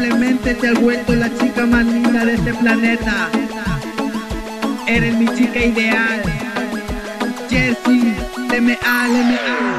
repente te has vuelto la chica más linda de este planeta. Eres mi chica ideal. Jessie, LMA, LMA.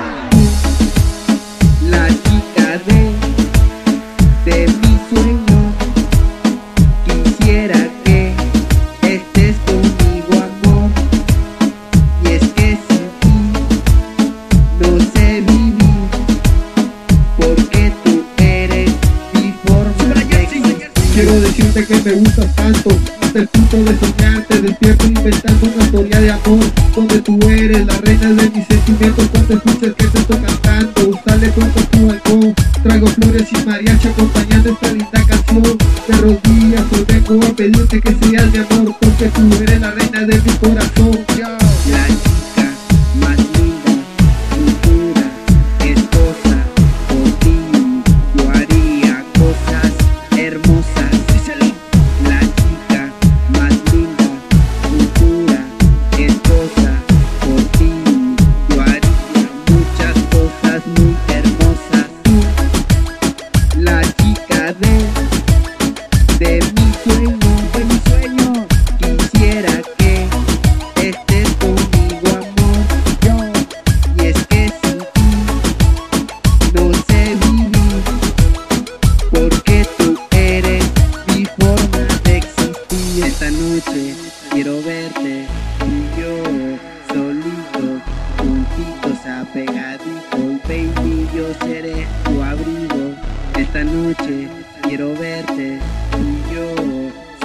Quiero decirte que me gustas tanto Hasta el punto de soñarte Despierto inventando una historia de amor Donde tú eres la reina de mis sentimientos Cuando escuches que te estoy cantando Sale pronto a tu balcón Traigo flores y mariachi acompañando esta linda canción De rodillas hoy vengo a pedirte que seas mi amor Porque tú eres la reina de mi corazón noche quiero verte y yo solito juntitos apegaditos. Baby yo seré tu abrigo. Esta noche quiero verte y yo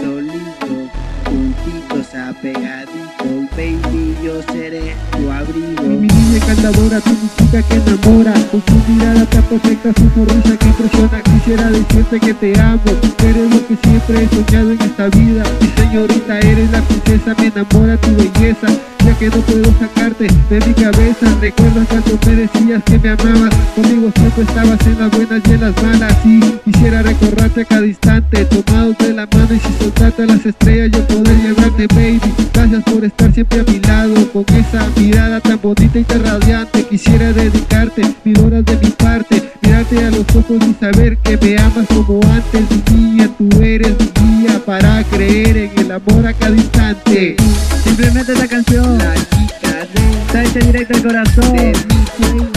solito juntitos apegaditos. Baby yo seré tu abrigo. Mi niña encantadora, tú mi chica que enamora. Con tu mirada tan perfecta, su sonrisa que impresiona. Quisiera decirte que te amo. Lo que siempre he soñado en esta vida. Señorita, eres la princesa, me enamora tu belleza. Ya que no puedo sacarte de mi cabeza ¿Recuerdas cuando me decías que me amabas? Conmigo siempre estabas en las buenas y en las malas. Y quisiera recordarte a cada instante Tomados de la mano y si soltarte a las estrellas Yo poder llevarte, baby. Gracias por estar siempre a mi lado Con esa mirada tan bonita y tan radiante. Quisiera dedicarte mil horas de mi parte Mirarte a los ojos y saber que me amas como antes. Niña, tú eres mi guía Para creer en el amor a cada instante. Simplemente esta canción. La chica hecha directo al de, de corazón. mi